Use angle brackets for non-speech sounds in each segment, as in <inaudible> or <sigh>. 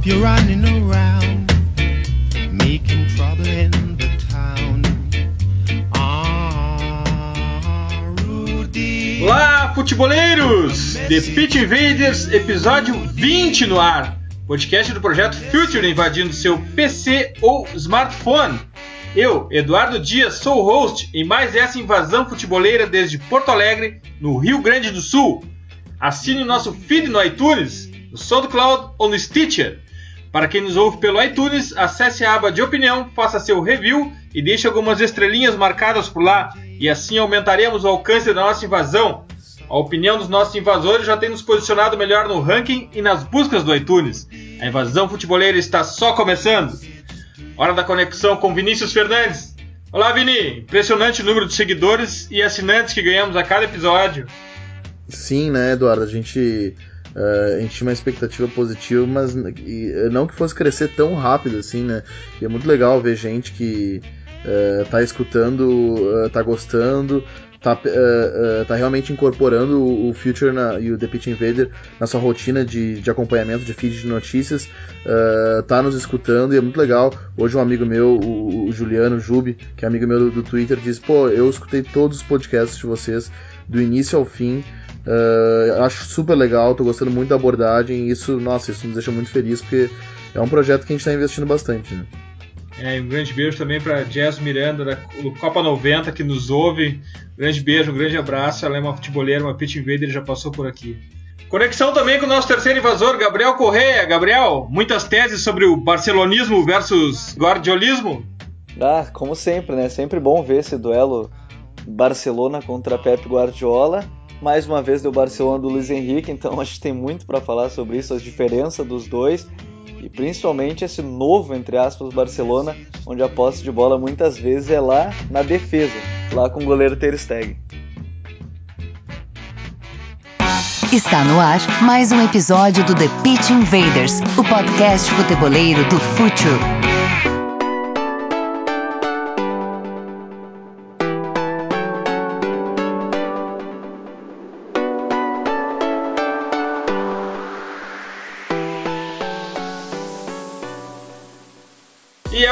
Stop your running around, making trouble in the town. Ah, Rudy. Olá, futeboleiros! The Pitch Invaders, episódio 20 no ar. Podcast do projeto Future invadindo seu PC ou smartphone. Eu, Eduardo Dias, sou o host em mais essa invasão futeboleira desde Porto Alegre, no Rio Grande do Sul. Assine o nosso feed no iTunes, no SoundCloud ou no Stitcher. Para quem nos ouve pelo iTunes, acesse a aba de opinião, faça seu review e deixe algumas estrelinhas marcadas por lá, e assim aumentaremos o alcance da nossa invasão. A opinião dos nossos invasores já tem nos posicionado melhor no ranking e nas buscas do iTunes. A invasão futeboleira está só começando. Hora da conexão com Vinícius Fernandes. Olá, Vini! Impressionante o número de seguidores e assinantes que ganhamos a cada episódio. Sim, né, Eduardo? A gente, eh, a gente tinha uma expectativa positiva, mas e, eh, não que fosse crescer tão rápido assim, né? E é muito legal ver gente que eh, tá escutando, eh, tá gostando, tá, eh, tá realmente incorporando o, o Future na- e o The Pitch Invader na sua rotina de, de acompanhamento de feed de notícias, eh, tá nos escutando e é muito legal. Hoje um amigo meu, o, o Juliano Jubi, que é amigo meu do, do Twitter, disse: pô, eu escutei todos os podcasts de vocês do início ao fim. Uh, acho super legal, tô gostando muito da abordagem e isso, nossa, isso nos deixa muito feliz porque é um projeto que a gente tá investindo bastante, né? É, e um grande beijo também para Jess Miranda, da do Copa 90, que nos ouve. Grande beijo, um grande abraço. Ela é uma futeboleira, uma pitch invader já passou por aqui. Conexão também com o nosso terceiro invasor, Gabriel Correia. Gabriel, muitas teses sobre o barcelonismo versus guardiolismo? Ah, como sempre, né? Sempre bom ver esse duelo Barcelona contra Pep Guardiola. Mais uma vez deu Barcelona do Luiz Henrique, então acho que tem muito para falar sobre isso, as diferenças dos dois e principalmente esse novo, entre aspas, Barcelona, onde a posse de bola muitas vezes é lá na defesa, lá com o goleiro Ter Stegen. Está no ar mais um episódio do The Pitch Invaders, o podcast futeboleiro do Future.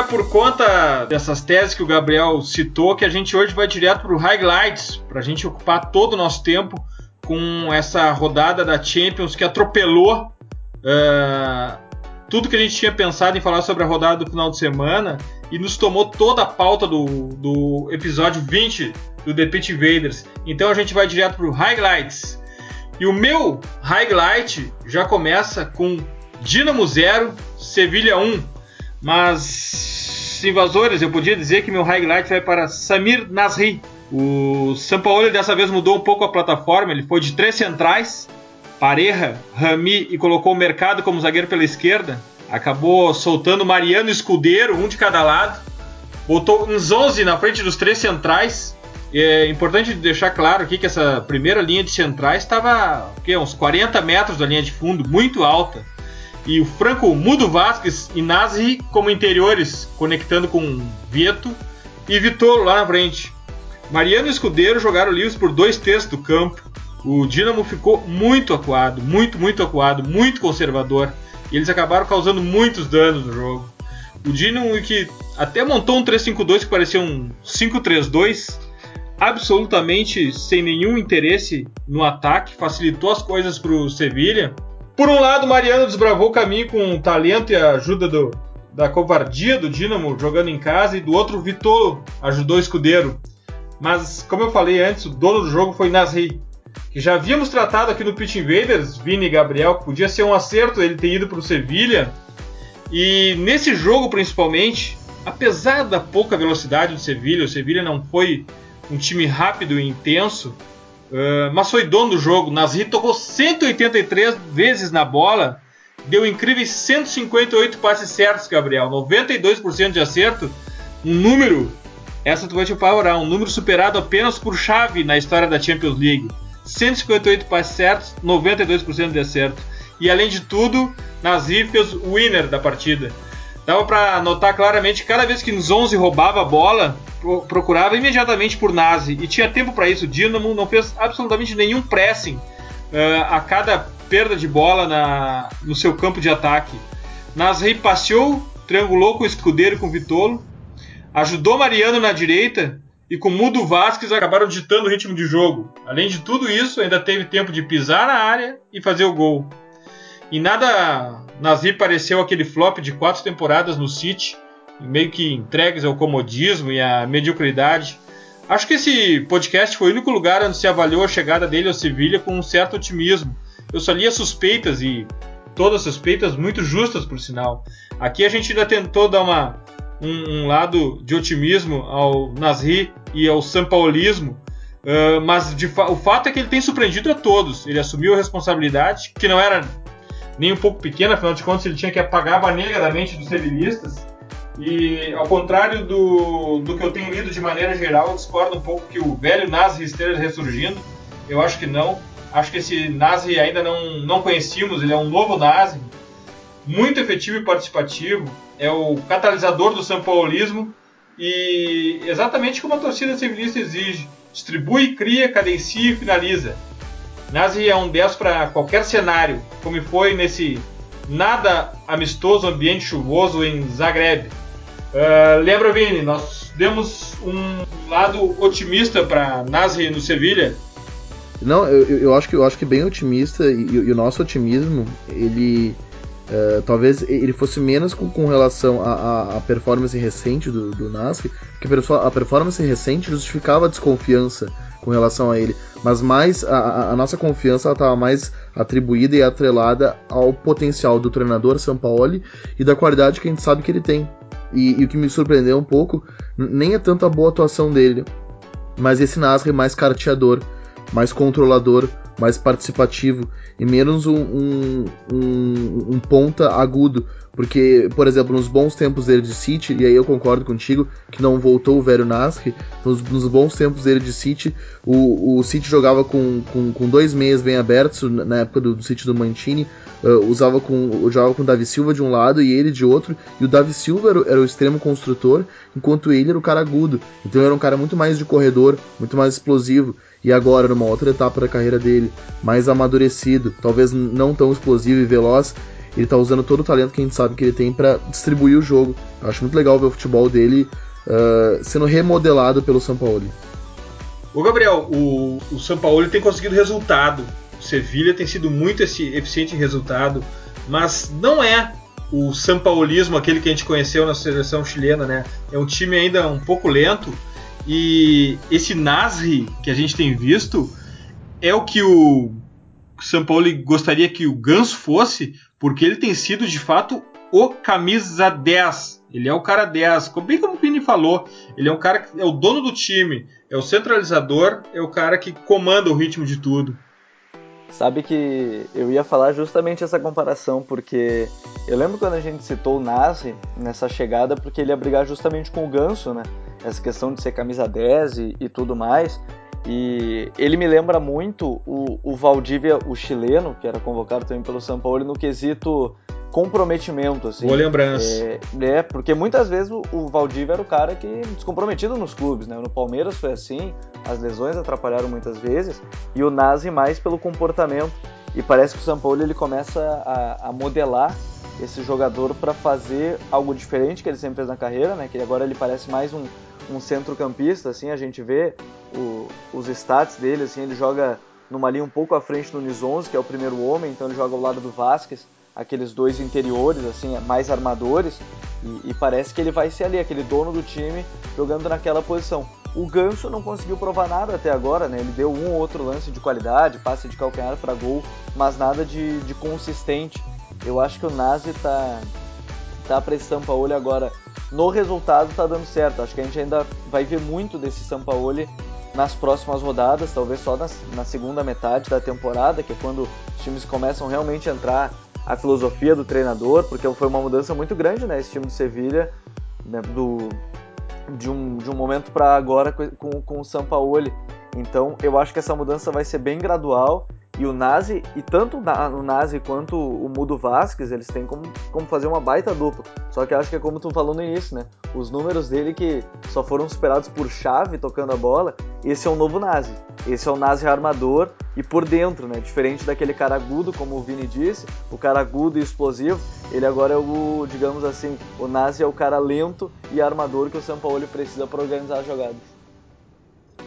Por conta dessas teses que o Gabriel citou que a gente hoje vai direto para o Highlights, para a gente ocupar todo o nosso tempo com essa rodada da Champions que atropelou ah, tudo que a gente tinha pensado em falar sobre a rodada do final de semana e nos tomou toda a pauta do, do episódio 20 do The Pitch Invaders. Então a gente vai direto para o Highlights. E o meu highlight já começa com Dinamo 0, Sevilha 1. Mas, invasores, eu podia dizer que meu highlight vai para Samir Nasri. O Sampaoli dessa vez mudou um pouco a plataforma, ele foi de três centrais, Pareja, Rami e colocou o Mercado como zagueiro pela esquerda. Acabou soltando Mariano Escudeiro, um de cada lado. Botou uns 11 na frente dos três centrais. É importante deixar claro aqui que essa primeira linha de centrais estava uns 40 metros da linha de fundo, muito alta e o Franco Mudo Vasquez e Nasri como interiores, conectando com Vieto e Vitolo lá na frente. Mariano e Escudeiro jogaram livres por dois terços do campo. O Dinamo ficou muito acuado, muito, muito acuado, muito conservador. E eles acabaram causando muitos danos no jogo. O Dinamo que até montou um 3-5-2 que parecia um 5-3-2, absolutamente sem nenhum interesse no ataque, facilitou as coisas para o Sevilha. Por um lado, Mariano desbravou o caminho com o talento e a ajuda do, da covardia do Dinamo jogando em casa, e do outro, Vitor ajudou o escudeiro. Mas, como eu falei antes, o dono do jogo foi Nasri, que já havíamos tratado aqui no Pitch Invaders, Vini e Gabriel, que podia ser um acerto ele ter ido para o Sevilha. E nesse jogo, principalmente, apesar da pouca velocidade do Sevilha, o Sevilha não foi um time rápido e intenso, Uh, mas foi dono do jogo. Nasri tocou 183 vezes na bola, deu incríveis 158 passes certos, Gabriel, 92% de acerto, um número, essa tu vai te apavorar, um número superado apenas por Xavi na história da Champions League. 158 passes certos, 92% de acerto. E além de tudo, Nasri fez o winner da partida. Dava para notar claramente que cada vez que nos 11 roubava a bola, pro- procurava imediatamente por Nazi e tinha tempo para isso. O Dinamo não fez absolutamente nenhum pressing uh, a cada perda de bola na, no seu campo de ataque. Nasri passeou, triangulou com o Escudeiro com o Vitolo, ajudou Mariano na direita e com Mudo Vasquez acabaram ditando o ritmo de jogo. Além de tudo isso, ainda teve tempo de pisar na área e fazer o gol. E nada Nasri pareceu aquele flop de quatro temporadas no City, meio que entregues ao comodismo e à mediocridade. Acho que esse podcast foi o único lugar onde se avaliou a chegada dele ao Sevilha com um certo otimismo. Eu só lia suspeitas e todas suspeitas muito justas, por sinal. Aqui a gente ainda tentou dar uma, um, um lado de otimismo ao Nasri e ao Sampaulismo, uh, mas fa o fato é que ele tem surpreendido a todos. Ele assumiu a responsabilidade, que não era nem um pouco pequena, afinal de contas ele tinha que apagar a negra da mente dos sevilhistas. E ao contrário do, do que eu tenho lido de maneira geral, eu discordo um pouco que o velho Nasri esteja ressurgindo. Eu acho que não. Acho que esse Nasri ainda não, não conhecíamos, ele é um novo Nasri, muito efetivo e participativo, é o catalisador do sampaulismo e exatamente como a torcida civilista exige, distribui, cria, cadencia e finaliza. Nazi é um 10 para qualquer cenário, como foi nesse nada amistoso ambiente chuvoso em Zagreb. Uh, lembra, Vini, nós demos um lado otimista para Nazi no Sevilha. Não, eu, eu, acho que eu acho que bem otimista e, e o nosso otimismo ele Uh, talvez ele fosse menos com, com relação à performance recente do, do Nasri, porque a performance recente justificava a desconfiança com relação a ele, mas mais a, a nossa confiança estava mais atribuída e atrelada ao potencial do treinador Sampaoli e da qualidade que a gente sabe que ele tem. E, e o que me surpreendeu um pouco nem é tanto a boa atuação dele, mas esse Nasri mais carteador, mais controlador, mais participativo e menos um, um, um, um ponta agudo. Porque, por exemplo, nos bons tempos dele de City, e aí eu concordo contigo que não voltou o velho Nasri, nos, nos bons tempos dele de City, o, o City jogava com, com, com dois meias bem abertos, na época do, do City do Mancini, uh, usava com, jogava com o Davi Silva de um lado e ele de outro, e o Davi Silva era, era o extremo construtor, enquanto ele era o cara agudo. Então era um cara muito mais de corredor, muito mais explosivo. E agora, numa outra etapa da carreira dele, mais amadurecido, talvez não tão explosivo e veloz, ele tá usando todo o talento que a gente sabe que ele tem para distribuir o jogo. Eu acho muito legal ver o futebol dele uh, sendo remodelado pelo Sampaoli. Ô Gabriel, o, o Sampaoli tem conseguido resultado. O Sevilha tem sido muito eficiente em resultado, mas não é o Sampaolismo, aquele que a gente conheceu na seleção chilena, né? É um time ainda um pouco lento e esse Nasri que a gente tem visto é o que o São Paulo gostaria que o Ganso fosse, porque ele tem sido de fato o camisa 10. Ele é o cara 10, bem como o Pini falou, ele é um cara que é o dono do time, é o centralizador, é o cara que comanda o ritmo de tudo. Sabe que eu ia falar justamente essa comparação, porque eu lembro quando a gente citou o Nazi nessa chegada, porque ele ia brigar justamente com o Ganso, né? Essa questão de ser camisa 10 e, e tudo mais. E ele me lembra muito o, o Valdívia, o chileno, que era convocado também pelo São Paulo, no quesito comprometimento. Assim. Boa lembrança. É, é, porque muitas vezes o, o Valdívia era o cara que descomprometido nos clubes, né? No Palmeiras foi assim, as lesões atrapalharam muitas vezes, e o Nazi mais pelo comportamento. E parece que o São Paulo ele começa a, a modelar esse jogador para fazer algo diferente que ele sempre fez na carreira, né? Que agora ele parece mais um, um centrocampista, assim, a gente vê o, os stats dele, assim, ele joga numa linha um pouco à frente do 11, que é o primeiro homem, então ele joga ao lado do Vasquez, aqueles dois interiores, assim, mais armadores, e, e, parece que ele vai ser ali, aquele dono do time, jogando naquela posição. O Ganso não conseguiu provar nada até agora, né? Ele deu um ou outro lance de qualidade, passe de calcanhar para gol, mas nada de, de consistente. Eu acho que o Nazi tá, tá para esse Sampaoli agora. No resultado tá dando certo. Acho que a gente ainda vai ver muito desse Sampaoli nas próximas rodadas, talvez só na, na segunda metade da temporada, que é quando os times começam realmente a entrar a filosofia do treinador, porque foi uma mudança muito grande, né? Esse time do Sevilha, né, do, de, um, de um momento para agora com, com o Sampaoli. Então eu acho que essa mudança vai ser bem gradual E o Nazi, e tanto o Nazi quanto o Mudo Vasquez, eles têm como, como fazer uma baita dupla. Só que acho que é como tu falou no início, né? Os números dele que só foram superados por chave tocando a bola, esse é o novo Nazi. Esse é o Nazi armador e por dentro, né? Diferente daquele cara agudo, como o Vini disse, o cara agudo e explosivo, ele agora é o, digamos assim, o Nazi é o cara lento e armador que o São Paulo precisa para organizar as jogadas.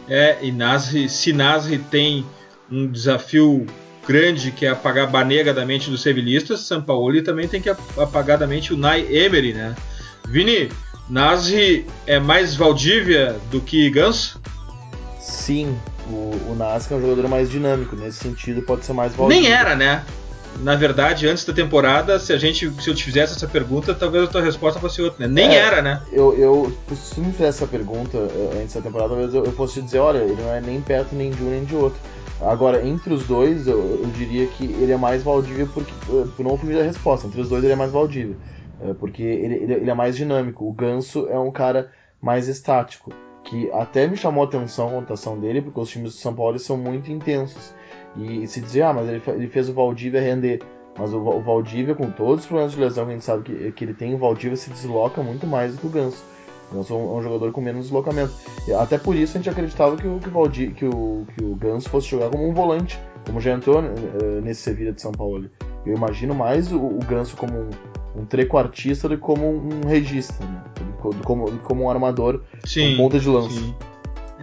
É, e Nazi, se Nazi tem um desafio grande que é apagar Banega da mente dos sevilhistas, São Paulo também tem que apagar da mente o Nai Emery, né? Vini, Nazi é mais Valdívia do que Ganso? Sim, o, o é um jogador mais dinâmico, nesse sentido pode ser mais Valdívia. Nem era, né? Na verdade, antes da temporada, se a gente, se eu te fizesse essa pergunta, talvez a tua resposta fosse outra, né? Nem é, era, né? Eu, eu, se me fizesse essa pergunta eh, antes da temporada, talvez eu, eu fosse te dizer, olha, ele não é nem perto nem de um nem de outro. Agora, entre os dois, eu, eu diria que ele é mais Valdívia porque, eh, por não da resposta. Entre os dois, ele é mais Valdívia. Eh, porque ele, ele, ele, é mais dinâmico. O Ganso é um cara mais estático. Que até me chamou a atenção a contação dele, porque os times do São Paulo são muito intensos. E se dizer, ah, mas ele, ele fez o Valdívia render. Mas o, o Valdívia, com todos os problemas de lesão que a gente sabe que, que ele tem, o Valdívia se desloca muito mais do que o Ganso. Ganso é um, um, jogador com menos deslocamento. E até por isso a gente acreditava que o, que o, Valdi, que o, que o Ganso fosse jogar como um volante, como já entrou uh, nesse Sevilla de São Paulo. Eu imagino mais o, o Ganso como um, um trequartista do que como um regista, né? como, como um armador sim, com ponta de lança. Sim.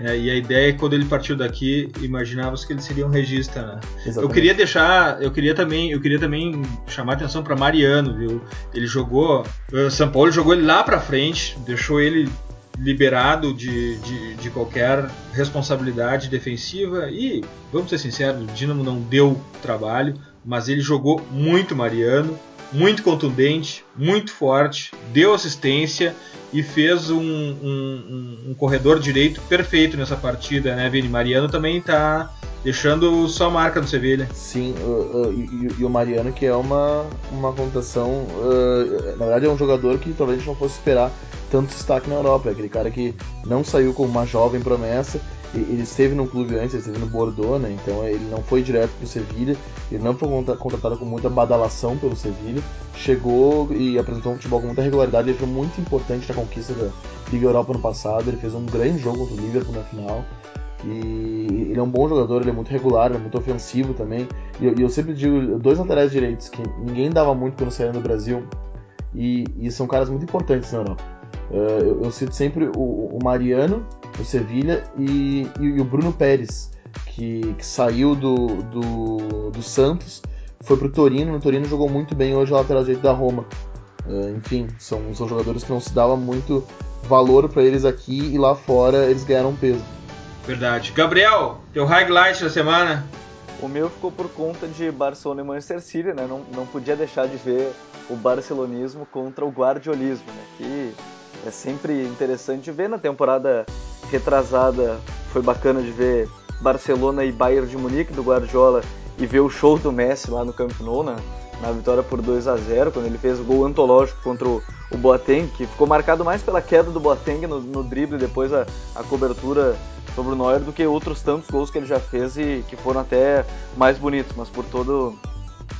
É, e a ideia é que quando ele partiu daqui, imaginava-se que ele seria um regista, né? Eu queria deixar, eu queria também, eu queria também chamar atenção para Mariano, viu? Ele jogou, o São Paulo jogou ele lá para frente, deixou ele liberado de, de, de, qualquer responsabilidade defensiva e, vamos ser sinceros, o Dinamo não deu trabalho, mas ele jogou muito Mariano, muito contundente, muito forte, deu assistência e fez um, um, um, corredor direito perfeito nessa partida, né, Vini? Mariano também está deixando sua marca no Sevilha. Sim, uh, uh, e, e, o Mariano que é uma, uma contação, uh, na verdade é um jogador que talvez a gente não fosse esperar tanto destaque na Europa, é aquele cara que não saiu como uma jovem promessa, ele esteve no clube antes, ele esteve no Bordeaux, né? Então ele não foi direto para o Sevilha, ele não foi contratado com muita badalação pelo Sevilha, chegou e apresentou um futebol com muita regularidade, ele foi muito importante na conquista da Liga Europa no passado, ele fez um grande jogo contra o Liverpool na final. E ele é um bom jogador, ele é muito regular, ele é muito ofensivo também. E eu, eu sempre digo, dois laterais direitos que ninguém dava muito quando saíram do Brasil, e, e são caras muito importantes na Europa. Uh, eu, eu, cito sempre o, o Mariano, o Sevilha, e, e, e, o Bruno Pérez, que, que saiu do, do, do Santos, foi pro Torino, no Torino jogou muito bem, hoje o lateral direito da Roma. Uh, enfim, são, são jogadores que não se dava muito valor para eles aqui e lá fora eles ganharam peso. Verdade. Gabriel, teu highlight da semana? O meu ficou por conta de Barcelona e Manchester City, né? Não, não podia deixar de ver o barcelonismo contra o guardiolismo, né? Que é sempre interessante ver na temporada retrasada. Foi bacana de ver Barcelona e Bayern de Munique do Guardiola e ver o show do Messi lá no Camp Nou, na, na vitória por 2 a 0 quando ele fez o gol antológico contra o, o Boateng, que ficou marcado mais pela queda do Boateng no, no drible depois a, a cobertura sobre o Neuer do que outros tantos gols que ele já fez e que foram até mais bonitos, mas por todo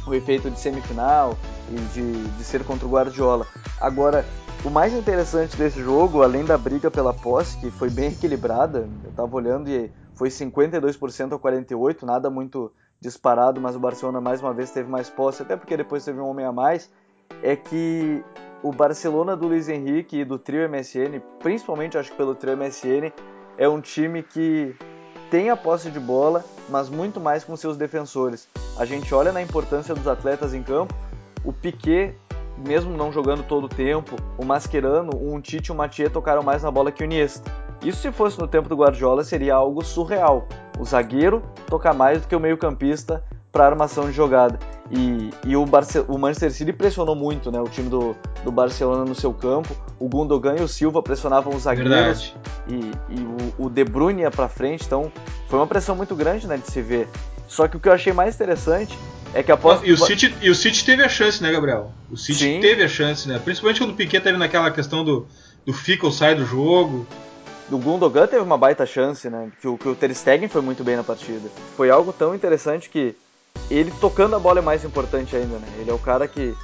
o efeito de semifinal e de, de ser contra o Guardiola. Agora, o mais interessante desse jogo, além da briga pela posse, que foi bem equilibrada, eu estava olhando e foi 52% a 48%, nada muito disparado, mas o Barcelona mais uma vez teve mais posse, até porque depois teve um homem a mais, é que o Barcelona do Luiz Henrique e do trio MSN, principalmente acho que pelo trio MSN, é um time que tem a posse de bola, mas muito mais com seus defensores. A gente olha na importância dos atletas em campo, o Piquet mesmo não jogando todo o tempo, o Mascherano, um Tite e o Mathieu tocaram mais na bola que o Iniesta. Isso se fosse no tempo do Guardiola seria algo surreal. O zagueiro tocar mais do que o meio-campista para armação de jogada. E, e o, Barce o, Manchester City pressionou muito né, o time do, do Barcelona no seu campo. O Gundogan e o Silva pressionavam os zagueiros e, e, o, o De Bruyne ia para frente. Então foi uma pressão muito grande né, de se ver. Só que o que eu achei mais interessante é que após... e, o City, e o City teve a chance, né, Gabriel? O City Sim. teve a chance, né? Principalmente quando o Piquet teve naquela questão do, do Fickle sai do jogo. O Gundogan teve uma baita chance, né? Que o, que o Ter Stegen foi muito bem na partida. Foi algo tão interessante que ele tocando a bola é mais importante ainda, né? Ele é o cara que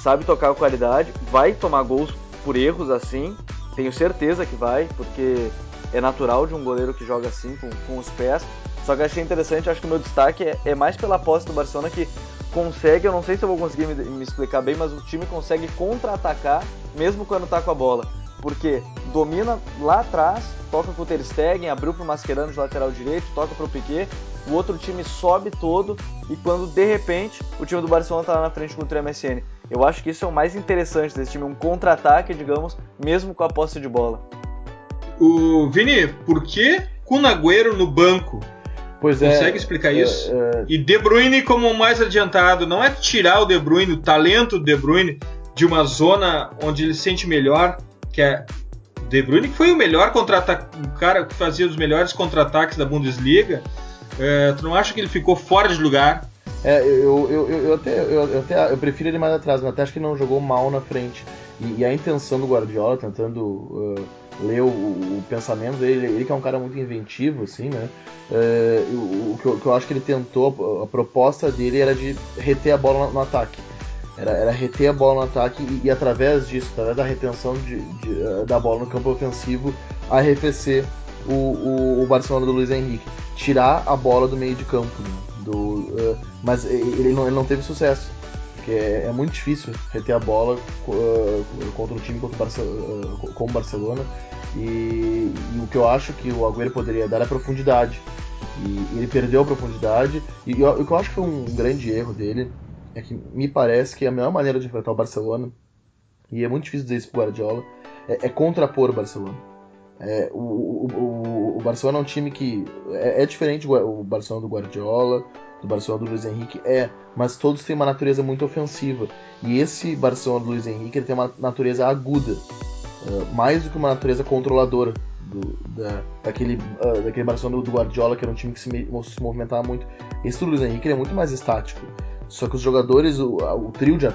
sabe tocar com qualidade, vai tomar gols por erros assim, tenho certeza que vai, porque é natural de um goleiro que joga assim, com, com os pés. Só que achei interessante, acho que o meu destaque é, é mais pela posse do Barcelona que consegue, eu não sei se eu vou conseguir me, me explicar bem, mas o time consegue contra-atacar mesmo quando tá com a bola. Porque domina lá atrás, toca com o Ter Stegen, abriu pro Mascherano de lateral direito, toca pro Piquet, o outro time sobe todo e quando de repente o time do Barcelona tá lá na frente contra o MSN. Eu acho que isso é o mais interessante desse time, um contra-ataque, digamos, mesmo com a posse de bola. O Vini, por que Cunagüero no banco? Pois Consegue é, explicar é, isso? é, E De Bruyne como mais adiantado, não é tirar o De Bruyne, o talento do De Bruyne de uma zona onde ele se sente melhor, que é De Bruyne que foi o melhor contra o cara que fazia os melhores contra-ataques da Bundesliga. É, tu não acha que ele ficou fora de lugar? É, eu, eu, eu, eu até, eu, até eu prefiro ele mais atrás, mas até acho que não jogou mal na frente. E, e a intenção do Guardiola, tentando uh, ler o, o pensamento dele, ele que é um cara muito inventivo, assim, né? Uh, o, o, que eu, o que eu acho que ele tentou, a proposta dele era de reter a bola no, no ataque. Era, era reter a bola no ataque e, e através disso, através da retenção de, de, uh, da bola no campo ofensivo, arrefecer o, o, o Barcelona do Luiz Henrique. Tirar a bola do meio de campo, né? Do, uh, mas ele não, ele não teve sucesso. Porque é, é muito difícil reter a bola uh, contra um time contra o uh, como o Barcelona. E, e, o que eu acho que o Agüero poderia dar é profundidade. E, ele perdeu a profundidade. E, e o que eu acho que foi um grande erro dele é que me parece que a melhor maneira de enfrentar o Barcelona, e é muito difícil dizer isso pro Guardiola, é, é contrapor o Barcelona. É, o, o, o, Barcelona é um time que é, é, diferente o Barcelona do Guardiola, do Barcelona do Luiz Henrique, é, mas todos têm uma natureza muito ofensiva. E esse Barcelona do Luiz Henrique ele tem uma natureza aguda, uh, mais do que uma natureza controladora. Do, da, daquele, uh, daquele Barcelona do Guardiola, que era um time que se, se movimentava muito. Esse do Luiz Henrique é muito mais estático. Só que os jogadores, o, o trio de, uh,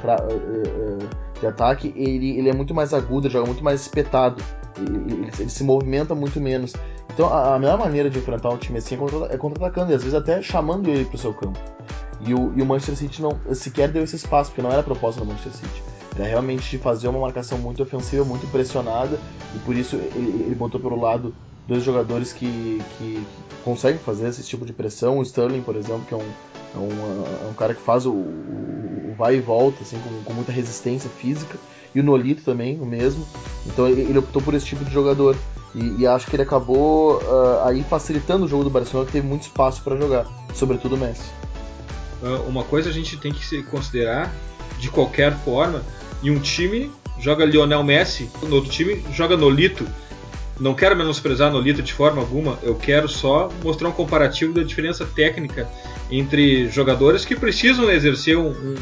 de ataque, ele, ele é muito mais agudo, joga muito mais espetado. Ele, ele, ele se movimenta muito menos. Então a, a, melhor maneira de enfrentar um time assim é, contra, é contra-atacando, e às vezes até chamando ele pro seu campo. E o, e o, Manchester City não sequer deu esse espaço, porque não era a proposta do Manchester City. Era realmente fazer uma marcação muito ofensiva, muito pressionada, e por isso ele, ele botou pelo lado dois jogadores que, que, conseguem fazer esse tipo de pressão. O Sterling, por exemplo, que é um, é um, é um cara que faz o, o, vai e volta assim, com, com muita resistência física. E o Nolito também, o mesmo. Então ele optou por esse tipo de jogador. E, e acho que ele acabou uh, aí facilitando o jogo do Barcelona, que teve muito espaço para jogar, sobretudo o Messi. Uh, uma coisa a gente tem que se considerar, de qualquer forma, em um time joga Lionel Messi, no outro time joga Nolito. Não quero menosprezar Nolito de forma alguma, eu quero só mostrar um comparativo da diferença técnica entre jogadores que precisam exercer um, um,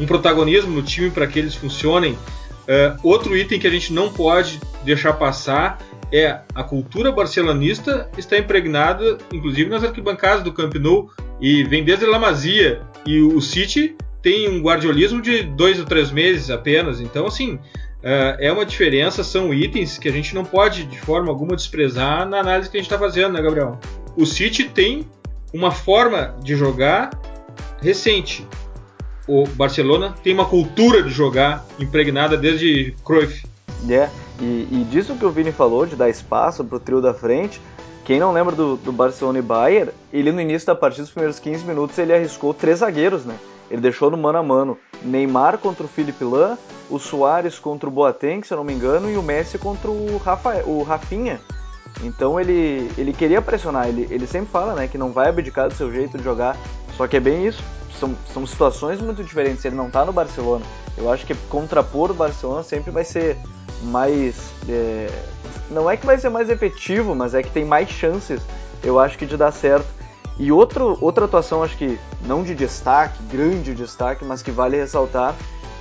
um protagonismo no time para que eles funcionem. Uh, outro item que a gente não pode deixar passar é a cultura barcelonista está impregnada, inclusive nas arquibancadas do Camp Nou e vem desde La Masia e o City tem um guardiolismo de dois ou três meses apenas. Então, assim, é uma diferença, são itens que a gente não pode de forma alguma desprezar na análise que a gente está fazendo, né, Gabriel? O City tem uma forma de jogar recente. O Barcelona tem uma cultura de jogar impregnada desde Cruyff. É, yeah. E, e disso que o Vini falou, de dar espaço para o trio da frente, quem não lembra do, do Barcelona e Bayern, ele no início da partida, nos primeiros 15 minutos, ele arriscou três zagueiros, né? Ele deixou no mano a mano Neymar contra o Felipe Lan, o Soares contra o Boateng, se eu não me engano, e o Messi contra o, Rafa, o Rafinha. Então ele, ele queria pressionar, ele, ele sempre fala né, que não vai abdicar do seu jeito de jogar, só que é bem isso, são, são situações muito diferentes, ele não está no Barcelona. Eu acho que contrapor o Barcelona sempre vai ser mais. É, não é que vai ser mais efetivo, mas é que tem mais chances, eu acho que de dar certo. E outro, outra atuação, acho que não de destaque, grande destaque, mas que vale ressaltar,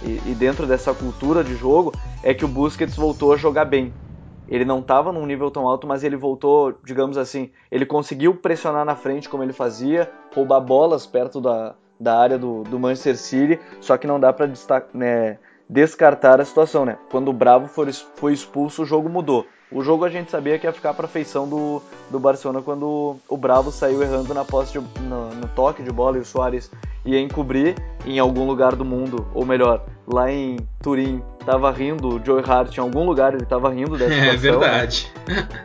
e, e dentro dessa cultura de jogo, é que o Busquets voltou a jogar bem. Ele não estava num nível tão alto, mas ele voltou, digamos assim, ele conseguiu pressionar na frente como ele fazia, roubar bolas perto da, da área do, do Manchester City, só que não dá para né, descartar a situação, né? Quando o Bravo foi expulso, o jogo mudou. O jogo a gente sabia que ia ficar para feição do, do Barcelona quando o Bravo saiu errando na posse de, no, no, toque de bola e o Soares ia encobrir em algum lugar do mundo, ou melhor, lá em Turim, tava rindo, o Joe Hart em algum lugar ele tava rindo dessa <laughs> É situação. verdade.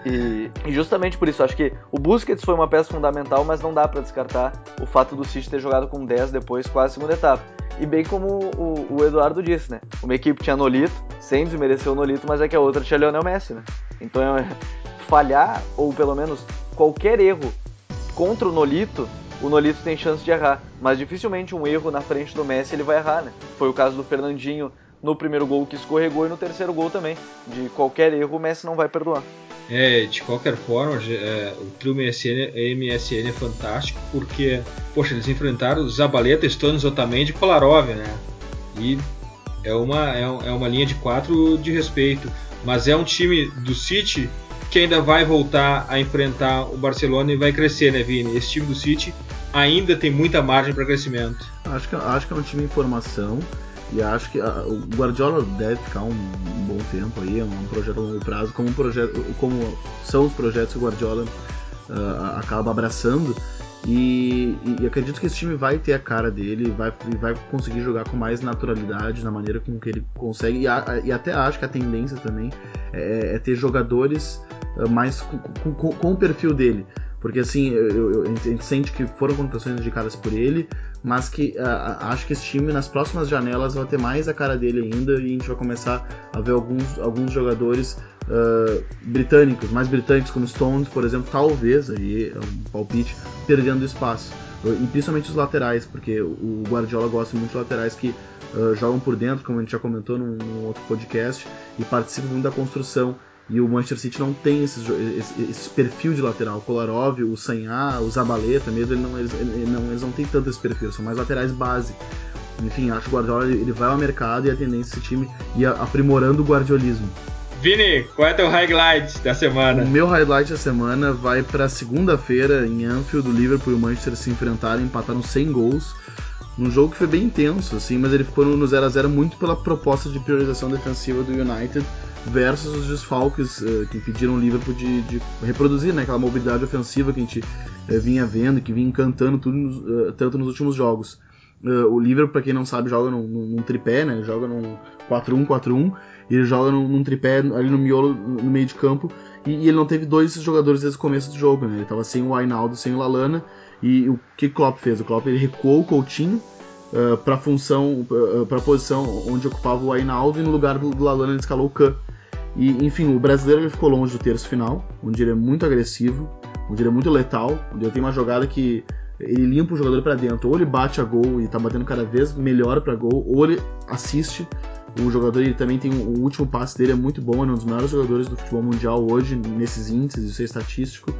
E, e justamente por isso, acho que o Busquets foi uma peça fundamental, mas não dá pra descartar o fato do City ter jogado com 10 depois, quase a segunda etapa. E bem como o, o Eduardo disse, né? Uma equipe tinha Nolito, sem desmerecer o Nolito, mas é que a outra tinha Lionel Messi, né? Então é, falhar, ou pelo menos qualquer erro contra o Nolito, o Nolito tem chance de errar. Mas dificilmente um erro na frente do Messi ele vai errar, né? Foi o caso do Fernandinho no primeiro gol que escorregou e no terceiro gol também. De qualquer erro o Messi não vai perdoar. É, de qualquer forma, é, o trio MSN, MSN é fantástico porque, poxa, eles enfrentaram Zabaleta, Stones, Otamendi e Kolarov, né? E é uma, é, é uma linha de quatro de respeito. Mas é um time do City que ainda vai voltar a enfrentar o Barcelona e vai crescer, né, Vini? Esse time do City ainda tem muita margem para crescimento. Acho que, acho que é um time em formação e acho que a, o Guardiola deve ficar um, um, bom tempo aí, é um projeto a longo prazo, como, projeto, como são os projetos que o Guardiola uh, acaba abraçando. E, e, acredito que esse time vai ter a cara dele, vai, vai conseguir jogar com mais naturalidade na maneira com que ele consegue. E, a, e até acho que a tendência também é, é ter jogadores mais com, com, com, o perfil dele. Porque assim, eu, eu, a gente sente que foram contratações indicadas por ele, mas que uh, acho que esse time nas próximas janelas vai ter mais a cara dele ainda e a gente vai começar a ver alguns, alguns jogadores uh, britânicos, mais britânicos como Stones, por exemplo, talvez, aí é um palpite, perdendo espaço. E principalmente os laterais, porque o Guardiola gosta muito de laterais que uh, jogam por dentro, como a gente já comentou num, num outro podcast, e participam muito da construção. E o Manchester City não tem esse, esse, perfil de lateral. O Kolarov, o Sanhá, o Zabaleta mesmo, ele não, eles, ele não, eles não têm tanto esse perfil, são mais laterais base. Enfim, acho que o Guardiola ele vai ao mercado e a tendência desse time ia aprimorando o guardiolismo. Vini, qual é teu highlight da semana? O meu highlight da semana vai para segunda-feira em Anfield, o Liverpool e o Manchester se enfrentaram, empataram 100 gols. Num jogo que foi bem intenso, assim, mas ele ficou no 0 a 0 muito pela proposta de priorização defensiva do United versus os desfalques uh, que impediram o Liverpool de, de, reproduzir né, aquela mobilidade ofensiva que a gente uh, vinha vendo, que vinha encantando tudo, uh, tanto nos últimos jogos. o Liverpool, para quem não sabe, joga num, num tripé, né, joga num 4-1-4-1, e ele joga num, num, tripé ali no miolo, no meio de campo, e, e, ele não teve dois jogadores desde o começo do jogo, né, ele estava sem o Ainaldo, sem o Lalana, e o que o Klopp fez? O Klopp ele recuou o Coutinho, uh, para a função, uh, para a posição onde ocupava o Ainaldo e no lugar do, do Lalana ele escalou o Kahn. E, enfim, o brasileiro ele ficou longe do terço final, onde ele é muito agressivo, onde ele é muito letal, onde ele tem uma jogada que ele limpa o jogador para dentro, ou ele bate a gol e tá batendo cada vez melhor para gol, ou ele assiste o jogador ele também tem o último passe dele é muito bom, é um dos melhores jogadores do futebol mundial hoje nesses índices, isso é estatístico.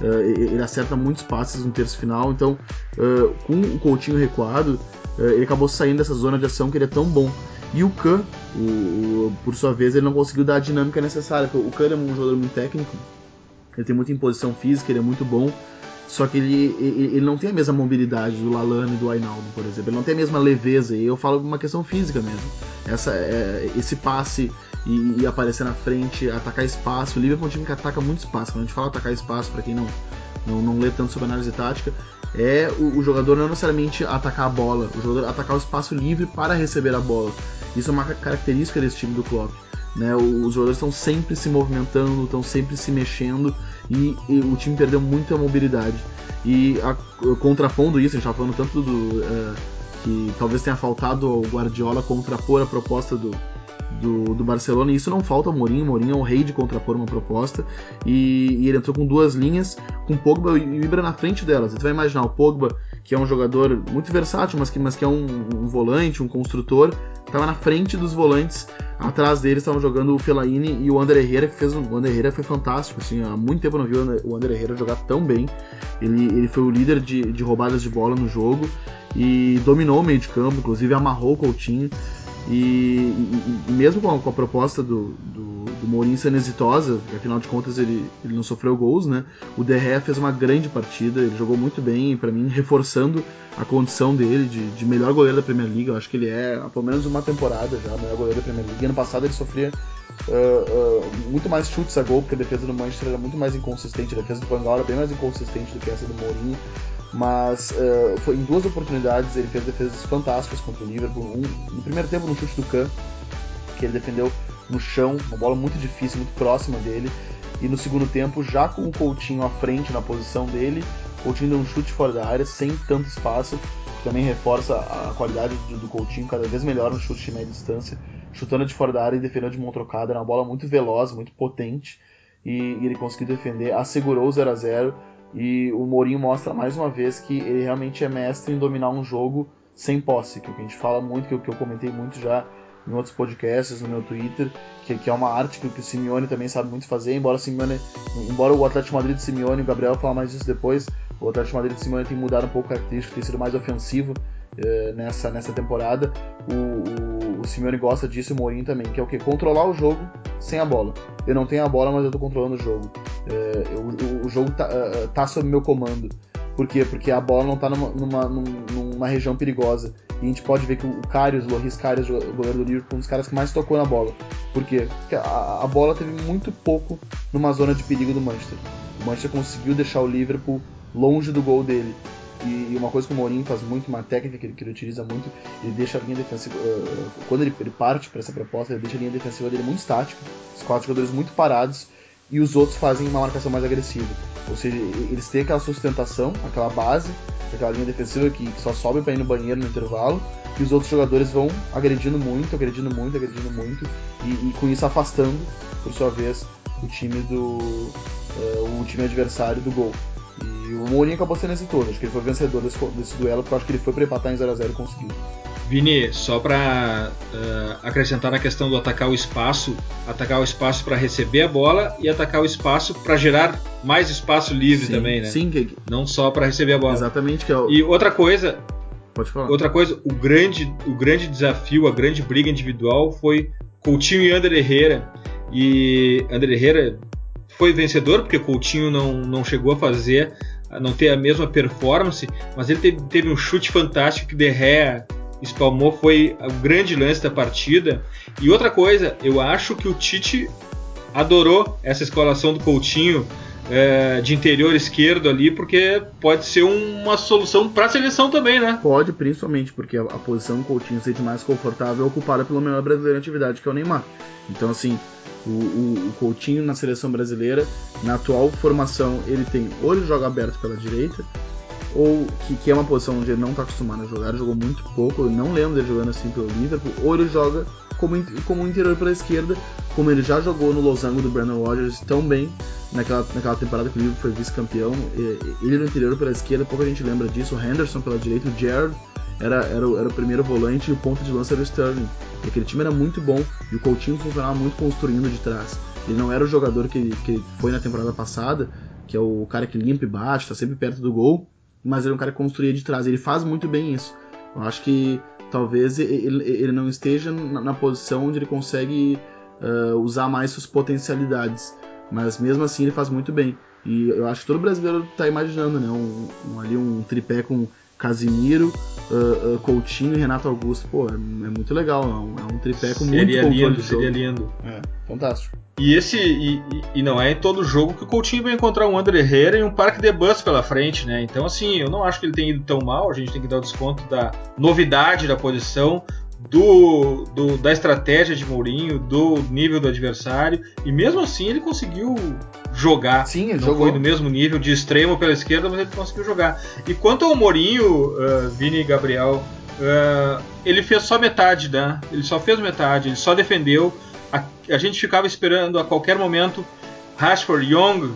Uh, ele acerta muitos passes no terço final, então uh, com o Coutinho recuado, uh, ele acabou saindo dessa zona de ação que ele é tão bom. E o Khan, o, o, por sua vez, ele não conseguiu dar a dinâmica necessária. O Khan é um jogador muito técnico, ele tem muita imposição física, ele é muito bom, só que ele, ele, ele, não tem a mesma mobilidade do Lalane e do Ainaldo, por exemplo. Ele não tem a mesma leveza. E eu falo uma questão física mesmo. Essa, é, esse passe e, e, aparecer na frente, atacar espaço. O Liverpool é um time que ataca muito espaço. Quando a gente fala atacar espaço, para quem não, não, não lê tanto sobre análise tática, é o, o, jogador não necessariamente atacar a bola, o jogador atacar o espaço livre para receber a bola. Isso é uma característica desse time do Klopp. Né, os jogadores estão sempre se movimentando, estão sempre se mexendo e, e, o time perdeu muita mobilidade. E a, contrapondo isso, a gente estava falando tanto do. Uh, que talvez tenha faltado ao Guardiola contrapor a proposta do, do, do, Barcelona, e isso não falta ao Mourinho. Mourinho é o rei de contrapor uma proposta, e, e ele entrou com duas linhas, com Pogba e Ibra na frente delas. Você vai imaginar o Pogba, que é um jogador muito versátil, mas que, mas que é um, um volante, um construtor, estava na frente dos volantes. Atrás deles estavam jogando o Fellaini e o Ander Herrera, que fez o Ander Herrera foi fantástico. Assim, há muito tempo não vi o Ander Herrera jogar tão bem. Ele, ele foi o líder de, de roubadas de bola no jogo e dominou o meio de campo, inclusive amarrou o Coutinho. E, e, e mesmo com a, com a, proposta do, do, Mourinho sendo exitosa, afinal de contas ele, ele não sofreu gols, né? O De Gea fez uma grande partida, ele jogou muito bem, para mim, reforçando a condição dele de, de, melhor goleiro da Premier League. Eu acho que ele é, há pelo menos uma temporada já, o melhor goleiro da Premier League. Ano passado ele sofria uh, uh, muito mais chutes a gol, porque a defesa do Manchester era muito mais inconsistente, a defesa do Van era bem mais inconsistente do que essa do Mourinho. Mas uh, foi em duas oportunidades ele fez defesas fantásticas contra o Liverpool. Um, no primeiro tempo no chute do Kahn, que ele defendeu no chão, uma bola muito difícil, muito próxima dele. E no segundo tempo, já com o Coutinho à frente na posição dele, o Coutinho deu um chute fora da área, sem tanto espaço, que também reforça a qualidade do, do Coutinho cada vez melhor no chute de média distância, chutando de fora da área e defendendo de mão trocada. Era uma bola muito veloz, muito potente, e, e ele conseguiu defender, assegurou o 0 a 0 e o Mourinho mostra mais uma vez que ele realmente é mestre em dominar um jogo sem posse, que é o que a gente fala muito, que, é que eu comentei muito já em outros podcasts, no meu Twitter, que, que é uma arte que, que, o Simeone também sabe muito fazer, embora o Simeone, embora o Atlético Madrid de Simeone, o Gabriel falar mais disso depois, o Atlético Madrid de Simeone tem mudado um pouco a característica, tem sido mais ofensivo eh, nessa, nessa temporada. O, o, o Simeone gosta disso e o Mourinho também, que é o que? Controlar o jogo sem a bola. Eu não tenho a bola, mas eu estou controlando o jogo. Eh, o, o, jogo tá, uh, tá sob meu comando. Por quê? Porque a bola não está numa, numa, numa, região perigosa. E a gente pode ver que o Karius, o Loris Karius, o goleiro do Liverpool, um dos caras que mais tocou na bola. Por quê? Porque a, a bola teve muito pouco numa zona de perigo do Manchester. O Manchester conseguiu deixar o Liverpool longe do gol dele. E uma coisa que o Mourinho faz muito, uma técnica que ele, que ele utiliza muito, ele deixa a linha defensiva. Uh, quando ele, ele parte para essa proposta, ele deixa a linha defensiva dele muito estática, os quatro jogadores muito parados, e os outros fazem uma marcação mais agressiva. Ou seja, eles têm aquela sustentação, aquela base, aquela linha defensiva que só sobe para ir no banheiro no intervalo, e os outros jogadores vão agredindo muito, agredindo muito, agredindo muito, e, e com isso afastando, por sua vez, o time do uh, o time adversário do gol. E o Mourinho acabou sendo esse todo, acho que ele foi vencedor desse, desse duelo, porque eu acho que ele foi para empatar em 0x0 e conseguiu. Vini, só para uh, eh, acrescentar na questão do atacar o espaço, atacar o espaço para receber a bola e atacar o espaço para gerar mais espaço livre sim, também, né? Sim, que... não só para receber a bola. Exatamente que é o... E outra coisa, pode falar. Outra coisa, o grande, o grande desafio, a grande briga individual foi Coutinho e André Herrera. E André Herrera foi vencedor porque Coutinho não, não chegou a fazer, a não ter a mesma performance, mas ele teve, teve um chute fantástico que De Gea espalmou foi o grande lance da partida. E outra coisa, eu acho que o Tite adorou essa escalação do Coutinho é, de interior esquerdo ali, porque pode ser uma solução para a seleção também, né? Pode, principalmente porque a, a posição do Coutinho se sente mais confortável é ocupada pelo melhor brasileiro em atividade, que é o Neymar. Então, assim, o, o, o, Coutinho na seleção brasileira, na atual formação, ele tem ou ele joga aberto pela direita, ou que, que é uma posição onde ele não está acostumado a jogar, jogou muito pouco, eu não lembro dele jogando assim pelo Liverpool, ou ele joga como, como interior pela esquerda, como ele já jogou no losango do Brandon Rodgers tão bem naquela, naquela temporada que o Liverpool foi vice-campeão. Ele no interior pela esquerda, pouca gente lembra disso, o Henderson pela direita, o Gerrard era, era, o, era o primeiro volante e o ponto de lança era o Sterling. E aquele time era muito bom e o Coutinho funcionava muito construindo de trás. Ele não era o jogador que, que foi na temporada passada, que é o cara que limpa e bate, está sempre perto do gol mas ele é um cara que construía de trás. Ele faz muito bem isso. Eu acho que talvez ele, ele não esteja na, na, posição onde ele consegue uh, usar mais suas potencialidades, mas mesmo assim ele faz muito bem. E eu acho que todo brasileiro está imaginando, né? Um, um, ali um tripé com Casimiro, uh, uh, Coutinho e Renato Augusto. Pô, é, é muito legal. É um, é um tripé com seria muito lindo, Seria lindo. É, fantástico. E esse e, e, não é em todo jogo que o Coutinho vai encontrar um André Herrera e um Parque de Bus pela frente, né? Então assim, eu não acho que ele tenha ido tão mal. A gente tem que dar o desconto da novidade da posição, do, do, da estratégia de Mourinho, do nível do adversário, e mesmo assim ele conseguiu jogar. Sim, ele não jogou. foi no mesmo nível de extremo pela esquerda, mas ele conseguiu jogar. E quanto ao Mourinho, uh, Vini e Gabriel, uh, ele fez só metade, né? Ele só fez metade, ele só defendeu a, a gente ficava esperando a qualquer momento Rashford, Young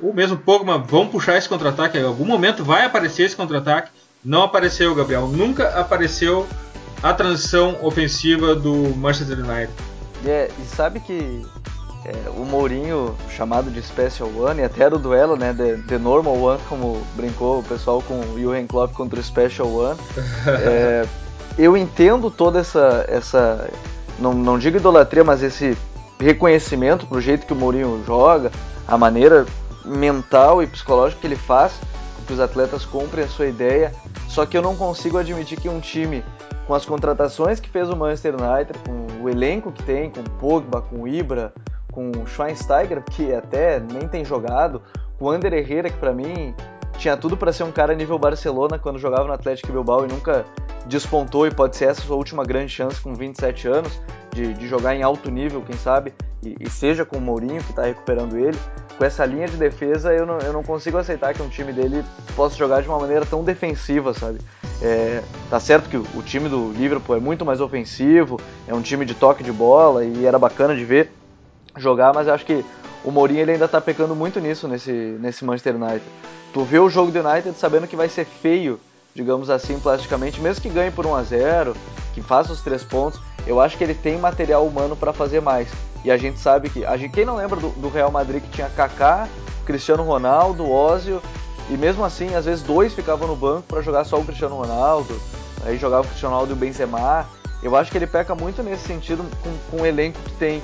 ou mesmo Pogba vão puxar esse contra-ataque. Em algum momento vai aparecer esse contra-ataque. Não apareceu, Gabriel. Nunca apareceu a transição ofensiva do Manchester United. É, e sabe que é, o Mourinho, chamado de Special One, e até era o duelo, né, de, de Normal One, como brincou o pessoal com o Jurgen Klopp contra o Special One. <laughs> é, eu entendo toda essa, essa não, não digo idolatria, mas esse reconhecimento pro jeito que o Mourinho joga, a maneira mental e psicológica que ele faz, que os atletas comprem a sua ideia. Só que eu não consigo admitir que um time com as contratações que fez o Manchester United, com o elenco que tem, com o Pogba, com o Ibra, com o Schweinsteiger, que até nem tem jogado, com o Ander Herrera, que para mim tinha tudo para ser um cara nível Barcelona quando jogava no Atlético Bilbao e nunca despontou e pode ser essa sua última grande chance com 27 anos de, de jogar em alto nível, quem sabe, e, e seja com o Mourinho que está recuperando ele. Com essa linha de defesa, eu não, eu não consigo aceitar que um time dele possa jogar de uma maneira tão defensiva, sabe? É, tá certo que o, o time do Liverpool é muito mais ofensivo, é um time de toque de bola e era bacana de ver jogar, mas eu acho que o Mourinho ele ainda está pecando muito nisso nesse, nesse Manchester United. Tu vê o jogo do United sabendo que vai ser feio, digamos assim, plasticamente, mesmo que ganhe por 1 a 0 que faça os três pontos, eu acho que ele tem material humano para fazer mais. E a gente sabe que. A gente, quem não lembra do, do Real Madrid que tinha Kaká, Cristiano Ronaldo, Ozio, e mesmo assim, às vezes dois ficavam no banco para jogar só o Cristiano Ronaldo, aí jogava o Cristiano Ronaldo e o Benzema. Eu acho que ele peca muito nesse sentido com, com o elenco que tem.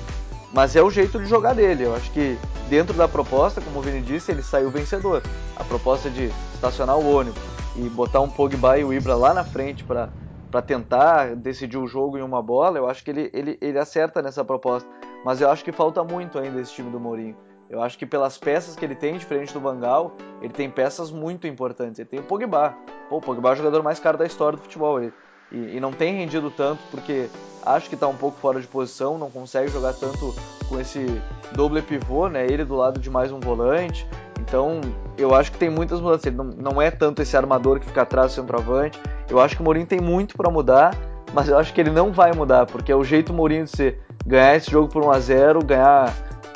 Mas é o jeito de jogar dele. Eu acho que dentro da proposta, como o Vini disse, ele saiu vencedor. A proposta de estacionar o ônibus e botar um Pogba e o Ibra lá na frente para para tentar decidir o jogo em uma bola, eu acho que ele, ele, ele acerta nessa proposta. Mas eu acho que falta muito ainda esse time do Mourinho. Eu acho que pelas peças que ele tem, diferente do Bangal, ele tem peças muito importantes. Ele tem o Pogba. Pô, o Pogba é o jogador mais caro da história do futebol. Ele, e, e, não tem rendido tanto porque acho que está um pouco fora de posição, não consegue jogar tanto com esse doble pivô, né? Ele do lado de mais um volante. Então, eu acho que tem muitas mudanças. Ele não, não é tanto esse armador que fica atrás do centroavante. Eu acho que o Mourinho tem muito para mudar, mas eu acho que ele não vai mudar, porque é o jeito Mourinho de ser ganhar esse jogo por 1 a 0, ganhar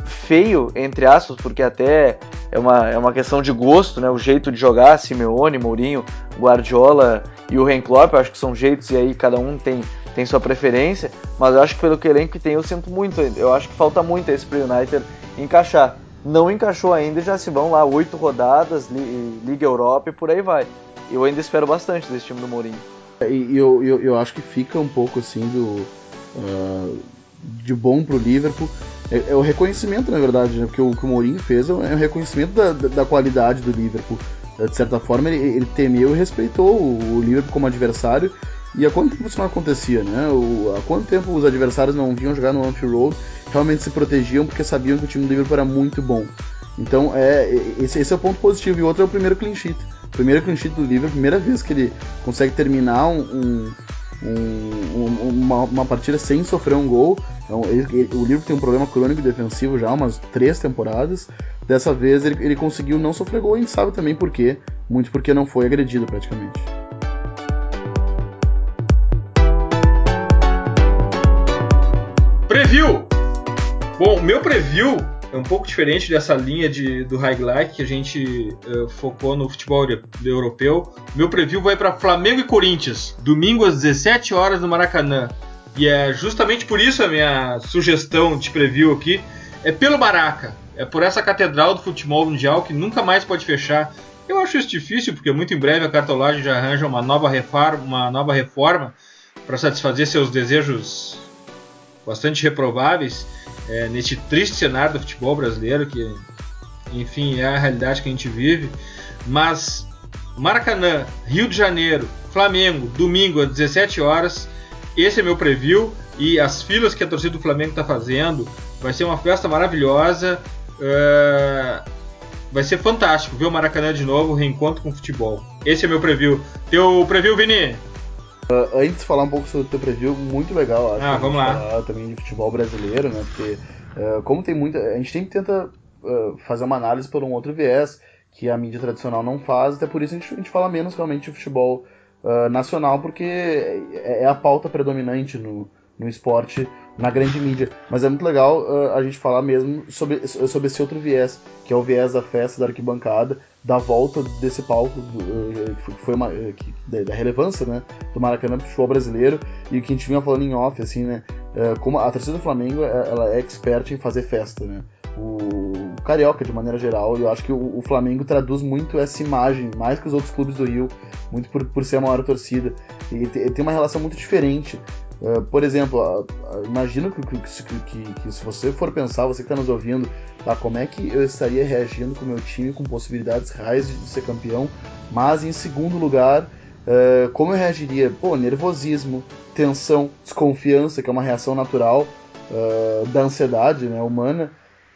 feio entre aspas, porque até é uma, é uma questão de gosto, né? O jeito de jogar, Simeone, Mourinho, Guardiola e o Ren Klopp, eu acho que são jeitos e aí cada um tem tem sua preferência, mas eu acho que pelo que elenco que tem, eu sinto muito. Eu acho que falta muito esse pro United encaixar. Não encaixou ainda já se vão lá oito rodadas, Liga Europa e por aí vai. Eu ainda espero bastante desse time do Mourinho. E eu, eu, eu acho que fica um pouco assim do. Uh, de bom pro Liverpool. É, é, o reconhecimento, na verdade, né? Porque o que o Mourinho fez é um reconhecimento da, da, qualidade do Liverpool. De certa forma, ele, ele temeu e respeitou o, o Liverpool como adversário e há quanto tempo isso não acontecia, né? O, há quanto tempo os adversários não vinham jogar no Anfield Road, realmente se protegiam porque sabiam que o time do Liverpool era muito bom. Então, é, esse, esse é o ponto positivo. E outro é o primeiro clean sheet. O primeiro clean sheet do Liverpool, primeira vez que ele consegue terminar um, um, um, uma, uma, partida sem sofrer um gol. Então, ele, ele, o Liverpool tem um problema crônico defensivo já umas três temporadas. Dessa vez ele, ele conseguiu não sofrer gol e a gente sabe também por quê. Muito porque não foi agredido praticamente. Preview! Bom, meu preview é um pouco diferente dessa linha de, do highlight que a gente uh, focou no futebol europeu. Meu preview vai para Flamengo e Corinthians, domingo às 17 horas no Maracanã. E é justamente por isso a minha sugestão de preview aqui é pelo Maraca. É por essa catedral do futebol mundial que nunca mais pode fechar. Eu acho isso difícil porque muito em breve a cartolagem já arranja uma nova reforma, uma nova reforma para satisfazer seus desejos bastante reprováveis é, neste triste cenário do futebol brasileiro, que enfim é a realidade que a gente vive. Mas Maracanã, Rio de Janeiro, Flamengo, domingo às 17 horas. Esse é meu preview e as filas que a torcida do Flamengo está fazendo vai ser uma festa maravilhosa. Uh, vai ser fantástico ver o Maracanã de novo, reencontro com o futebol. Esse é meu preview. Teu preview, Vini? Uh, antes de falar um pouco sobre o teu preview, muito legal, acho. Ah, vamos lá. Falar também de futebol brasileiro, né? Porque, uh, como tem muita. A gente sempre tenta uh, fazer uma análise por um outro viés que a mídia tradicional não faz, até por isso a gente, a gente fala menos realmente de futebol nacional, porque é, é a pauta predominante no, no esporte na grande mídia. Mas é muito legal uh, a gente falar mesmo sobre, sobre esse outro viés, que é o viés da festa, da arquibancada, da volta desse palco, do, uh, que foi uma, uh, que, da, relevância né, do Maracanã pro futebol brasileiro, e que a gente vinha falando em off, assim, né, como a torcida do Flamengo ela é expert em fazer festa, né, o, Carioca de maneira geral, eu acho que o, o, Flamengo traduz muito essa imagem, mais que os outros clubes do Rio, muito por, por ser a maior torcida, e tem uma relação muito diferente Uh, por exemplo, uh, uh, imagino que, que, que, que, se você for pensar, você que está nos ouvindo, tá, como é que eu estaria reagindo com o meu time com possibilidades reais de, de ser campeão, mas em segundo lugar, como eu reagiria? Pô, nervosismo, tensão, desconfiança, que é uma reação natural da ansiedade né, humana.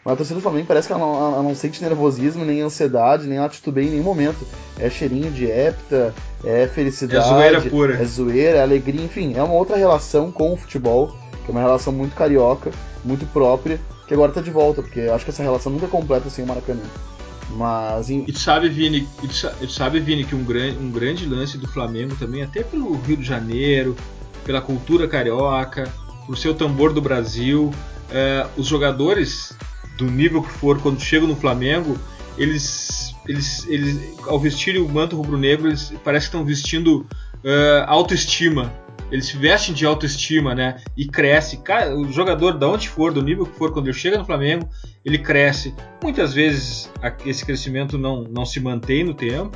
Mas a torcida do Flamengo parece que ela não, ela não, sente nervosismo, nem ansiedade, nem ela titubeia em nenhum momento. É cheirinho de hepta, é felicidade. É zoeira pura. É zoeira, é alegria, enfim. É uma outra relação com o futebol, que é uma relação muito carioca, muito própria, que agora tá de volta, porque acho que essa relação nunca é completa sem o Maracanã. Mas. Em... E tu sabe, Vini, e tu sabe, Vini, que um grande, um grande lance do Flamengo também, até pelo Rio de Janeiro, pela cultura carioca, por seu tambor do Brasil, é, os jogadores do nível que for, quando chegam no Flamengo, eles, eles, eles ao vestirem o manto rubro-negro, eles parece que estão vestindo uh, autoestima. Eles se vestem de autoestima, né? E cresce. o jogador, da onde for, do nível que for, quando ele chega no Flamengo, ele cresce. Muitas vezes esse crescimento não, não se mantém no tempo,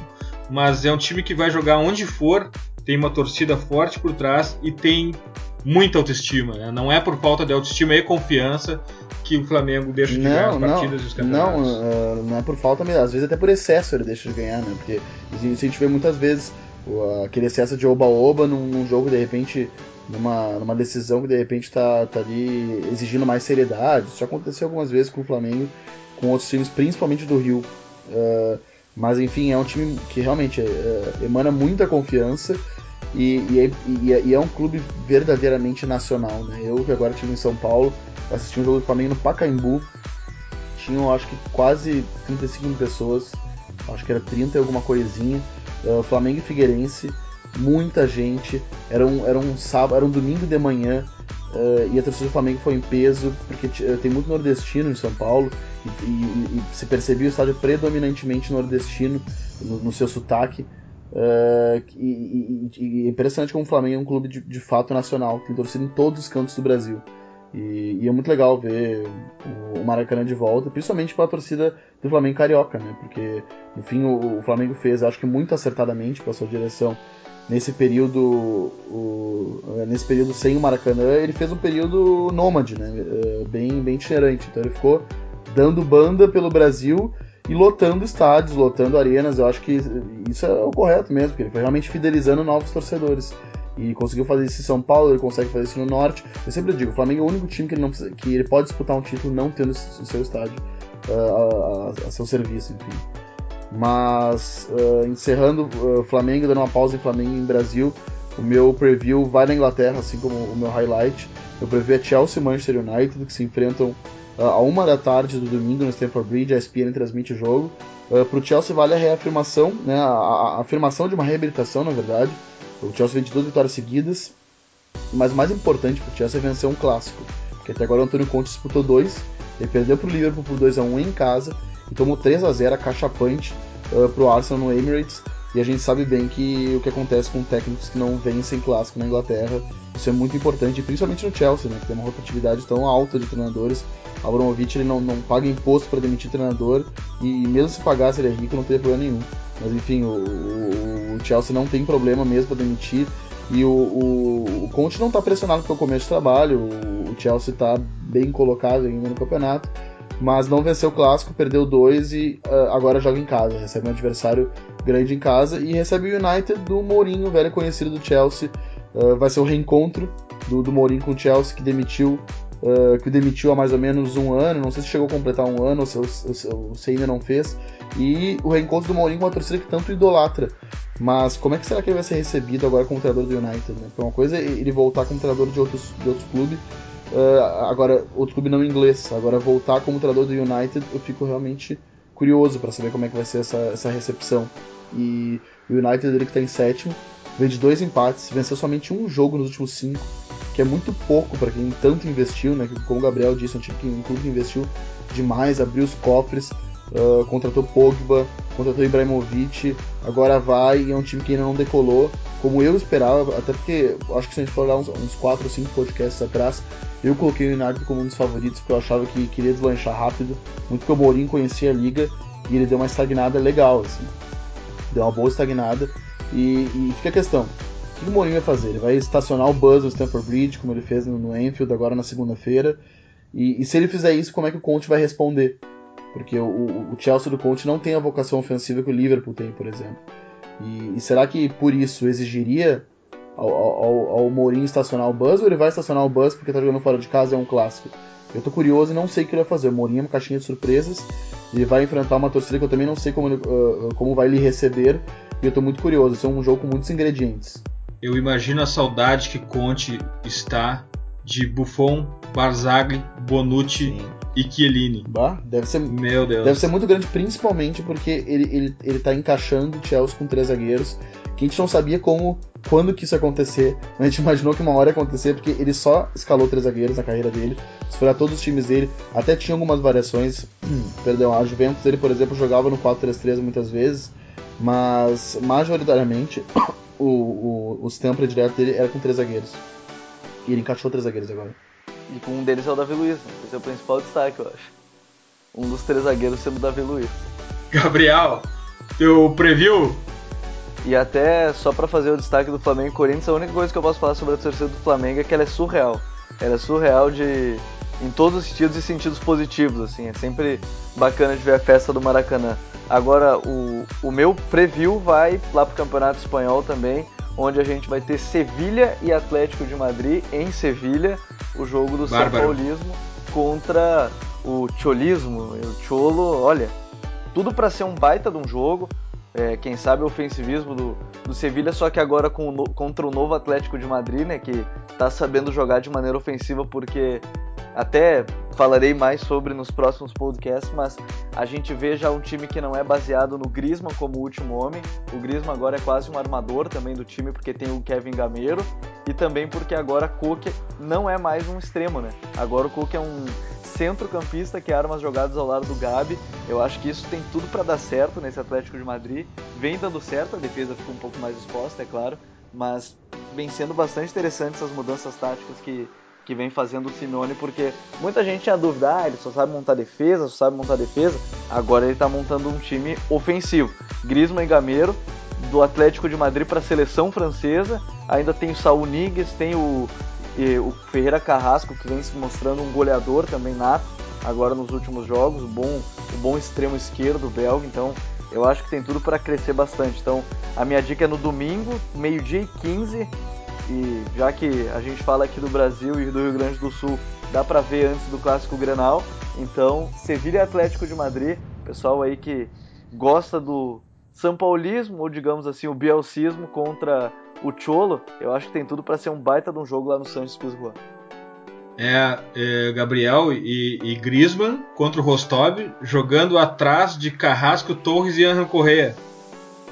mas é um time que vai jogar onde for, tem uma torcida forte por trás e tem muita autoestima. Né? Não é por falta de autoestima e confiança que o Flamengo deixa de não, ganhar as partidas não, e os campeonatos. Não, uh, não é por falta. Às vezes até por excesso ele deixa de ganhar, né? Porque a gente vê muitas vezes aquele excesso de oba-oba num, num, jogo, de repente, numa, numa decisão que de repente tá, tá ali exigindo mais seriedade. Isso aconteceu algumas vezes com o Flamengo, com outros times, principalmente do Rio. Uh, mas enfim, é um time que realmente uh, emana muita confiança e, e, é, e, é, e, é, um clube verdadeiramente nacional, né? Eu que agora estive em São Paulo, assisti um jogo do Flamengo no Pacaembu, tinham acho que quase 35 mil pessoas, acho que era 30 e alguma coisinha, uh, Flamengo e Figueirense, muita gente, era um, era um sábado, era um domingo de manhã, uh, e a torcida do Flamengo foi em peso, porque tem muito nordestino em São Paulo, e, e se percebia o estádio predominantemente nordestino no, no seu sotaque, Uh, e, e, e, é impressionante como o Flamengo é um clube de, de, fato nacional, tem torcida em todos os cantos do Brasil. E, e é muito legal ver o, Maracanã de volta, principalmente para a torcida do Flamengo carioca, né? Porque no fim o, o, Flamengo fez, acho que muito acertadamente com a sua direção nesse período, o, nesse período sem o Maracanã, ele fez um período nômade, né? Uh, bem, bem itinerante. Então ele ficou dando banda pelo Brasil e lotando estádios, lotando arenas. Eu acho que isso é o correto mesmo, porque ele foi realmente fidelizando novos torcedores. E conseguiu fazer isso em São Paulo, ele consegue fazer isso no Norte. Eu sempre digo, o Flamengo é o único time que ele, não que ele pode disputar um título não tendo o seu estádio uh, a, a, seu serviço, enfim. Mas, uh, encerrando uh, Flamengo, dando uma pausa em Flamengo em Brasil, o meu preview vai na Inglaterra, assim como o meu highlight. Eu preview é Chelsea e Manchester United, que se enfrentam a uma da tarde do domingo no Stamford Bridge, a ESPN transmite o jogo. Uh, para o Chelsea vale a reafirmação, né, a, a, afirmação de uma reabilitação, na verdade. O Chelsea vem de duas vitórias seguidas, mas mais importante para o Chelsea é vencer um clássico, porque até agora o Antônio Conte disputou dois, ele perdeu para o Liverpool por 2 a 1 em casa e tomou 3 a 0 cachapante uh, para o Arsenal no Emirates. E a gente sabe bem que o que acontece com técnicos que não vencem clássico na Inglaterra, isso é muito importante, principalmente no Chelsea, né, que tem uma rotatividade tão alta de treinadores Abramovich ele não, não paga imposto para demitir treinador e mesmo se pagasse ele é rico não teria problema nenhum. Mas enfim, o, o, o Chelsea não tem problema mesmo para demitir e o, o, o Conte não está pressionado pelo começo de trabalho, o, o Chelsea está bem colocado ainda no campeonato, mas não venceu o clássico, perdeu dois e uh, agora joga em casa, recebe um adversário grande em casa e recebe o United do Mourinho, velho conhecido do Chelsea. Uh, vai ser o reencontro do, do Mourinho com o Chelsea, que demitiu uh, que o demitiu há mais ou menos um ano, não sei se chegou a completar um ano ou se, ou se ainda não fez, e o reencontro do Mourinho com uma torcida que tanto idolatra. Mas como é que será que ele vai ser recebido agora como treinador do United? Né? Porque uma coisa é ele voltar como treinador de outros, de outros clubes, uh, agora outro clube não inglês, agora voltar como treinador do United, eu fico realmente curioso para saber como é que vai ser essa, essa recepção. E o United ele que está em sétimo, vem de dois empates, venceu somente um jogo nos últimos cinco, que é muito pouco para quem tanto investiu, né? Como o Gabriel disse, é um time que, um clube investiu demais, abriu os cofres, uh, contratou Pogba, contratou Ibrahimovic, agora vai e é um time que ainda não decolou, como eu esperava, até porque acho que se a gente for olhar uns, uns 4 ou 5 podcasts atrás, eu coloquei o United como um dos favoritos, porque eu achava que queria deslanchar rápido, muito que o Mourinho conhecia a liga e ele deu uma estagnada legal, assim. Deu uma boa estagnada. E, e fica a questão: O que o Mourinho vai fazer? Ele vai estacionar o Buzz no Stamford Bridge, como ele fez no, Anfield agora na segunda-feira. E, e, se ele fizer isso, como é que o Conte vai responder? Porque o, o, Chelsea do Conte não tem a vocação ofensiva que o Liverpool tem, por exemplo. E, e será que por isso exigiria ao, ao, ao Mourinho estacionar o Buzz ou ele vai estacionar o Buzz porque tá jogando fora de casa e é um clássico? Eu tô curioso e não sei o que ele vai fazer. O Mourinho é uma caixinha de surpresas. Ele vai enfrentar uma torcida que eu também não sei como, uh, como vai lhe receber. E eu tô muito curioso. Isso é um jogo com muitos ingredientes. Eu imagino a saudade que Conte está de Buffon, Barzagli, Bonucci Sim. e Chiellini. Bah, deve ser, Meu Deus. Deve ser muito grande, principalmente porque ele, ele, ele tá encaixando o Chelsea com três zagueiros que a gente não sabia como, quando que isso ia acontecer. A gente imaginou que uma hora ia acontecer, porque ele só escalou três zagueiros na carreira dele. Se for a todos os times dele, até tinha algumas variações. <clears throat> perdão, a Juventus ele, por exemplo, jogava no 4-3-3 muitas vezes, mas majoritariamente <coughs> o, o, o stamp direto dele era com três zagueiros. E ele encaixou três zagueiros agora. E com um deles é o Davi Luiz, né? esse é o principal destaque, eu acho. Um dos três zagueiros sendo o Davi Luiz. Gabriel, teu preview e até só para fazer o destaque do Flamengo e Corinthians, a única coisa que eu posso falar sobre a torcida do Flamengo é que ela é surreal. Ela é surreal de em todos os sentidos e sentidos positivos, assim. É sempre bacana de ver a festa do Maracanã. Agora, o, o meu preview vai lá pro Campeonato Espanhol também, onde a gente vai ter Sevilha e Atlético de Madrid em Sevilha, o jogo do. São Paulismo contra o Cholismo, o Cholo, olha, tudo para ser um baita de um jogo é, quem sabe, o ofensivismo do, do Sevilha, só que agora com o, contra o novo Atlético de Madrid, né, que está sabendo jogar de maneira ofensiva, porque até falarei mais sobre nos próximos podcasts, mas a gente vê já um time que não é baseado no Griezmann como último homem. O Griezmann agora é quase um armador também do time, porque tem o Kevin Gameiro, e também porque agora Cook não é mais um extremo, né? Agora o Cook é um centrocampista que arma as jogadas ao lado do Gabi. Eu acho que isso tem tudo para dar certo nesse Atlético de Madrid. Vem dando certo, a defesa ficou um pouco mais exposta, é claro, mas vem sendo bastante interessante essas mudanças táticas que, que vem fazendo o Simeone, porque muita gente tinha dúvida, ah, ele só sabe montar defesa, só sabe montar defesa. Agora ele está montando um time ofensivo. Griezmann e Gameiro, do Atlético de Madrid para a seleção francesa. Ainda tem o Saul Niguez, tem o o Ferreira Carrasco, que vem se mostrando um goleador também nato, agora nos últimos jogos, o bom, o bom extremo esquerdo belga, então eu acho que tem tudo para crescer bastante. Então a minha dica é no domingo, meio-dia e 15, e já que a gente fala aqui do Brasil e do Rio Grande do Sul, dá para ver antes do Clássico Grenal, então Sevilha Atlético de Madrid, pessoal aí que gosta do São Paulismo, ou digamos assim, o bielcismo contra o Cholo, eu acho que tem tudo para ser um baita de um jogo lá no Santos Pizjuan. É, é, Gabriel e, e Griezmann contra o Rostov, jogando atrás de Carrasco, Torres e Angel Correa.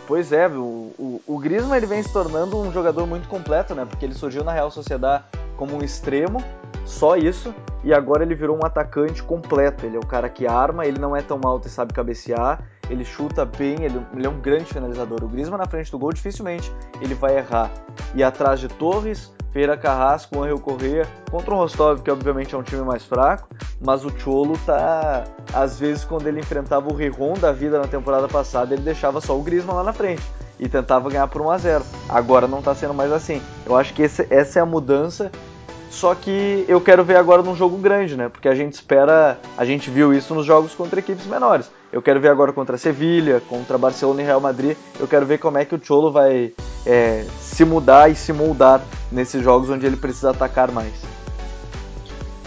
Pois é, o, o, o Griezmann ele vem se tornando um jogador muito completo, né? Porque ele surgiu na Real Sociedade como um extremo, só isso, e agora ele virou um atacante completo. Ele é o cara que arma, ele não é tão alto e sabe cabecear, ele chuta bem, ele, ele, é um grande finalizador. O Griezmann na frente do gol dificilmente ele vai errar. E atrás de Torres, Feira Carrasco, Angel Correa, contra o Rostov, que obviamente é um time mais fraco, mas o Cholo tá às vezes quando ele enfrentava o Riron da vida na temporada passada, ele deixava só o Griezmann lá na frente e tentava ganhar por 1 a 0. Agora não tá sendo mais assim. Eu acho que esse, essa é a mudança só que eu quero ver agora num jogo grande, né? Porque a gente espera, a gente viu isso nos jogos contra equipes menores. Eu quero ver agora contra Sevilha, contra Barcelona e Real Madrid. Eu quero ver como é que o Cholo vai é, se mudar e se moldar nesses jogos onde ele precisa atacar mais.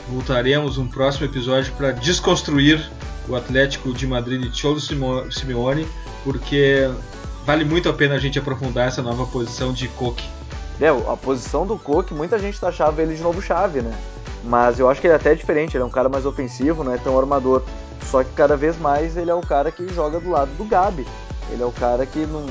Voltaremos no próximo episódio para desconstruir o Atlético de Madrid de Cholo Simeone, porque vale muito a pena a gente aprofundar essa nova posição de Coque é, a posição do Cook, muita gente achava ele de novo chave, né? Mas eu acho que ele é até diferente, ele é um cara mais ofensivo, não é tão armador. Só que cada vez mais ele é o cara que joga do lado do Gabi. Ele é o cara que num,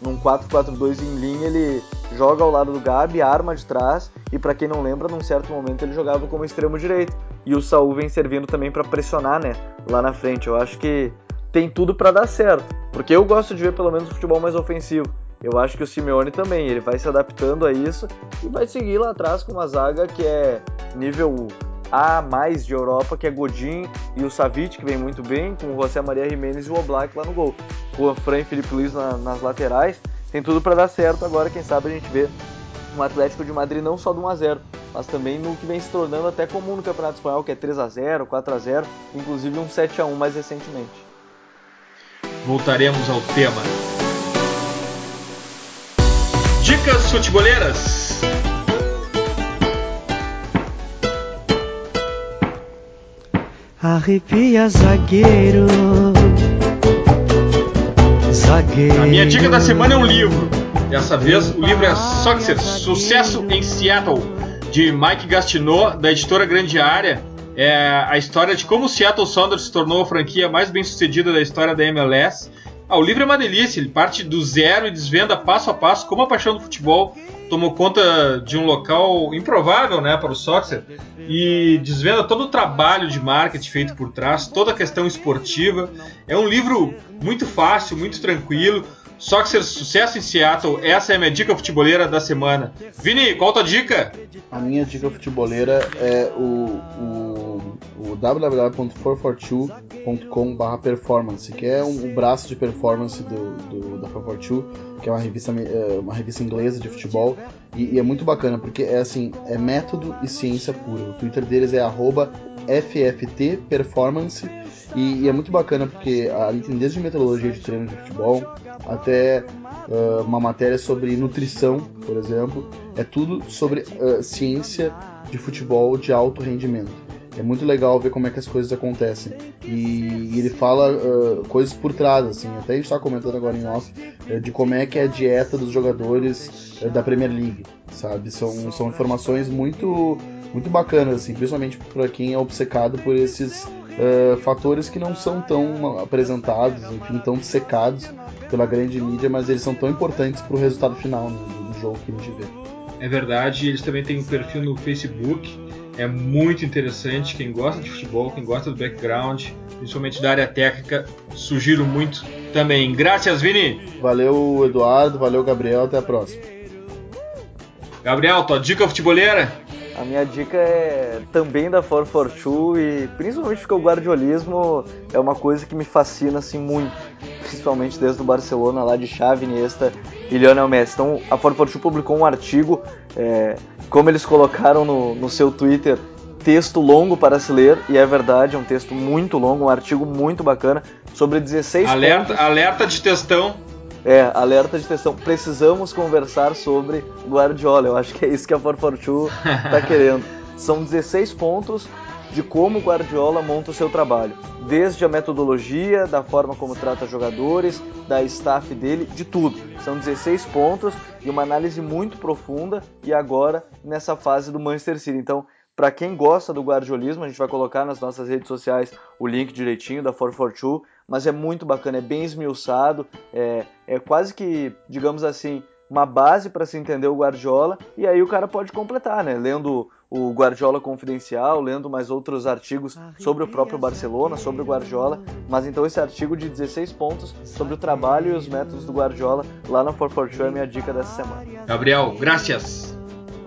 num 4-4-2 em linha ele joga ao lado do Gabi, arma de trás e para quem não lembra, num certo momento ele jogava como extremo direito. E o Saul vem servindo também para pressionar, né, lá na frente. Eu acho que tem tudo para dar certo, porque eu gosto de ver pelo menos o futebol mais ofensivo. Eu acho que o Simeone também, ele vai se adaptando a isso e vai seguir lá atrás com uma zaga que é nível A mais de Europa, que é Godin e o Savic, que vem muito bem, com o José Maria Jimenez e o Oblak lá no gol. Com o Fran e Felipe Luiz na, nas laterais, tem tudo para dar certo agora, quem sabe a gente vê um Atlético de Madrid não só do 1 a 0, mas também no que vem se tornando até comum no Campeonato Espanhol, que é 3 a 0, 4 a 0, inclusive um 7 a 1 mais recentemente. Voltaremos ao tema. Dicas futeboleiras. Arrepia zagueiro. Zagueiro. A minha dica da semana é um livro. Dessa vez o livro é Success, Sucesso em Seattle, de Mike Gastineau, da editora Grande Área. É a história de como o Seattle Sounders se tornou a franquia mais bem sucedida da história da MLS. Ah, o livro é uma delícia, ele parte do zero e desvenda passo a passo como a paixão do futebol tomou conta de um local improvável né, para o Soxer e desvenda todo o trabalho de marketing feito por trás, toda a questão esportiva. É um livro muito fácil, muito tranquilo. Soxer Sucesso em Seattle, essa é a minha dica futeboleira da semana. Vini, qual a tua dica? A minha dica futeboleira é o, o, o www.442.com performance, que é um, braço de performance do, do, da 442, que é uma revista, é, uma revista inglesa de futebol, e, e, é muito bacana, porque é assim, é método e ciência pura. O Twitter deles é FFTperformance, e, e é muito bacana porque ali tem desde metodologia de treino de futebol até uh, uma matéria sobre nutrição, por exemplo. É tudo sobre uh, ciência de futebol de alto rendimento. É muito legal ver como é que as coisas acontecem. E, e ele fala uh, coisas por trás, assim. Até a gente está comentando agora em off uh, de como é que é a dieta dos jogadores uh, da Premier League, sabe? São, são informações muito, muito bacanas, assim, principalmente para quem é obcecado por esses fatores que não são tão apresentados, enfim, tão secados pela grande mídia, mas eles são tão importantes para o resultado final né, do, do jogo que a gente vê. É verdade, eles também têm um perfil no Facebook é muito interessante. Quem gosta de futebol, quem gosta do background, principalmente da área técnica, sugiro muito também. Graças, Vini! Valeu, Eduardo. Valeu, Gabriel. Até a próxima. Gabriel, tua dica futeboleira? A minha dica é também da 442 e principalmente porque o guardiolismo é uma coisa que me fascina assim muito, principalmente desde o Barcelona lá de Xavi, Iniesta e Lionel Messi. Então a 442 publicou um artigo, é, como eles colocaram no, no seu Twitter, texto longo para se ler, e é verdade, é um texto muito longo, um artigo muito bacana, sobre 16 alerta, pontos. Alerta de textão. É, alerta de tensão. Precisamos conversar sobre Guardiola. Eu acho que é isso que a 442 está querendo. <laughs> São 16 pontos de como o Guardiola monta o seu trabalho. Desde a metodologia, da forma como trata jogadores, da staff dele, de tudo. São 16 pontos e uma análise muito profunda e agora nessa fase do Manchester City. Então, para quem gosta do guardiolismo, a gente vai colocar nas nossas redes sociais o link direitinho da 442 mas é muito bacana, é bem esmiuçado, é, é quase que, digamos assim, uma base para se entender o Guardiola, e aí o cara pode completar, né? Lendo o Guardiola Confidencial, lendo mais outros artigos sobre o próprio Barcelona, sobre o Guardiola, mas então esse artigo de 16 pontos sobre o trabalho e os métodos do Guardiola lá na 442 é a minha dica dessa semana. Gabriel, graças!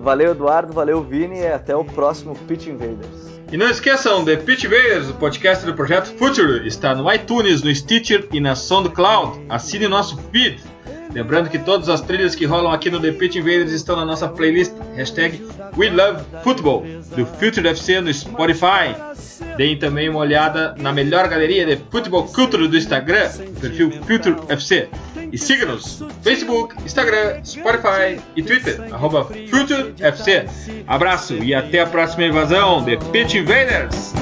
Valeu, Eduardo, valeu, Vini, e até o próximo Pitch Invaders. E não esqueçam, The Pitch Invaders, o podcast do Projeto Future, está no iTunes, no Stitcher e na SoundCloud. Assine nosso feed. Lembrando que todas as trilhas que rolam aqui no The Pitch Invaders estão na nossa playlist hashtag We Love Football, do Future FC no Spotify. Deem também uma olhada na melhor galeria de futebol culture do Instagram, perfil Future FC. E siga-nos no Facebook, Instagram, Spotify e Twitter, arroba FutureFC. Abraço e até a próxima invasão de Pitch Invaders!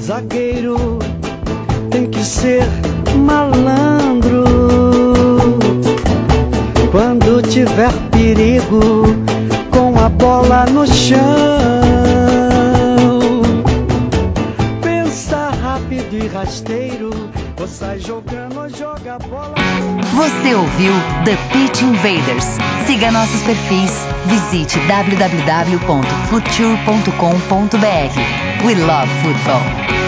Zagueiro tem que ser malandro. Quando tiver perigo com a bola no chão, pensa rápido e rasteiro. Ou sai jogando ou joga bola. Você ouviu The Pitch Invaders. Siga nossos perfis. Visite www.future.com.br. We love football.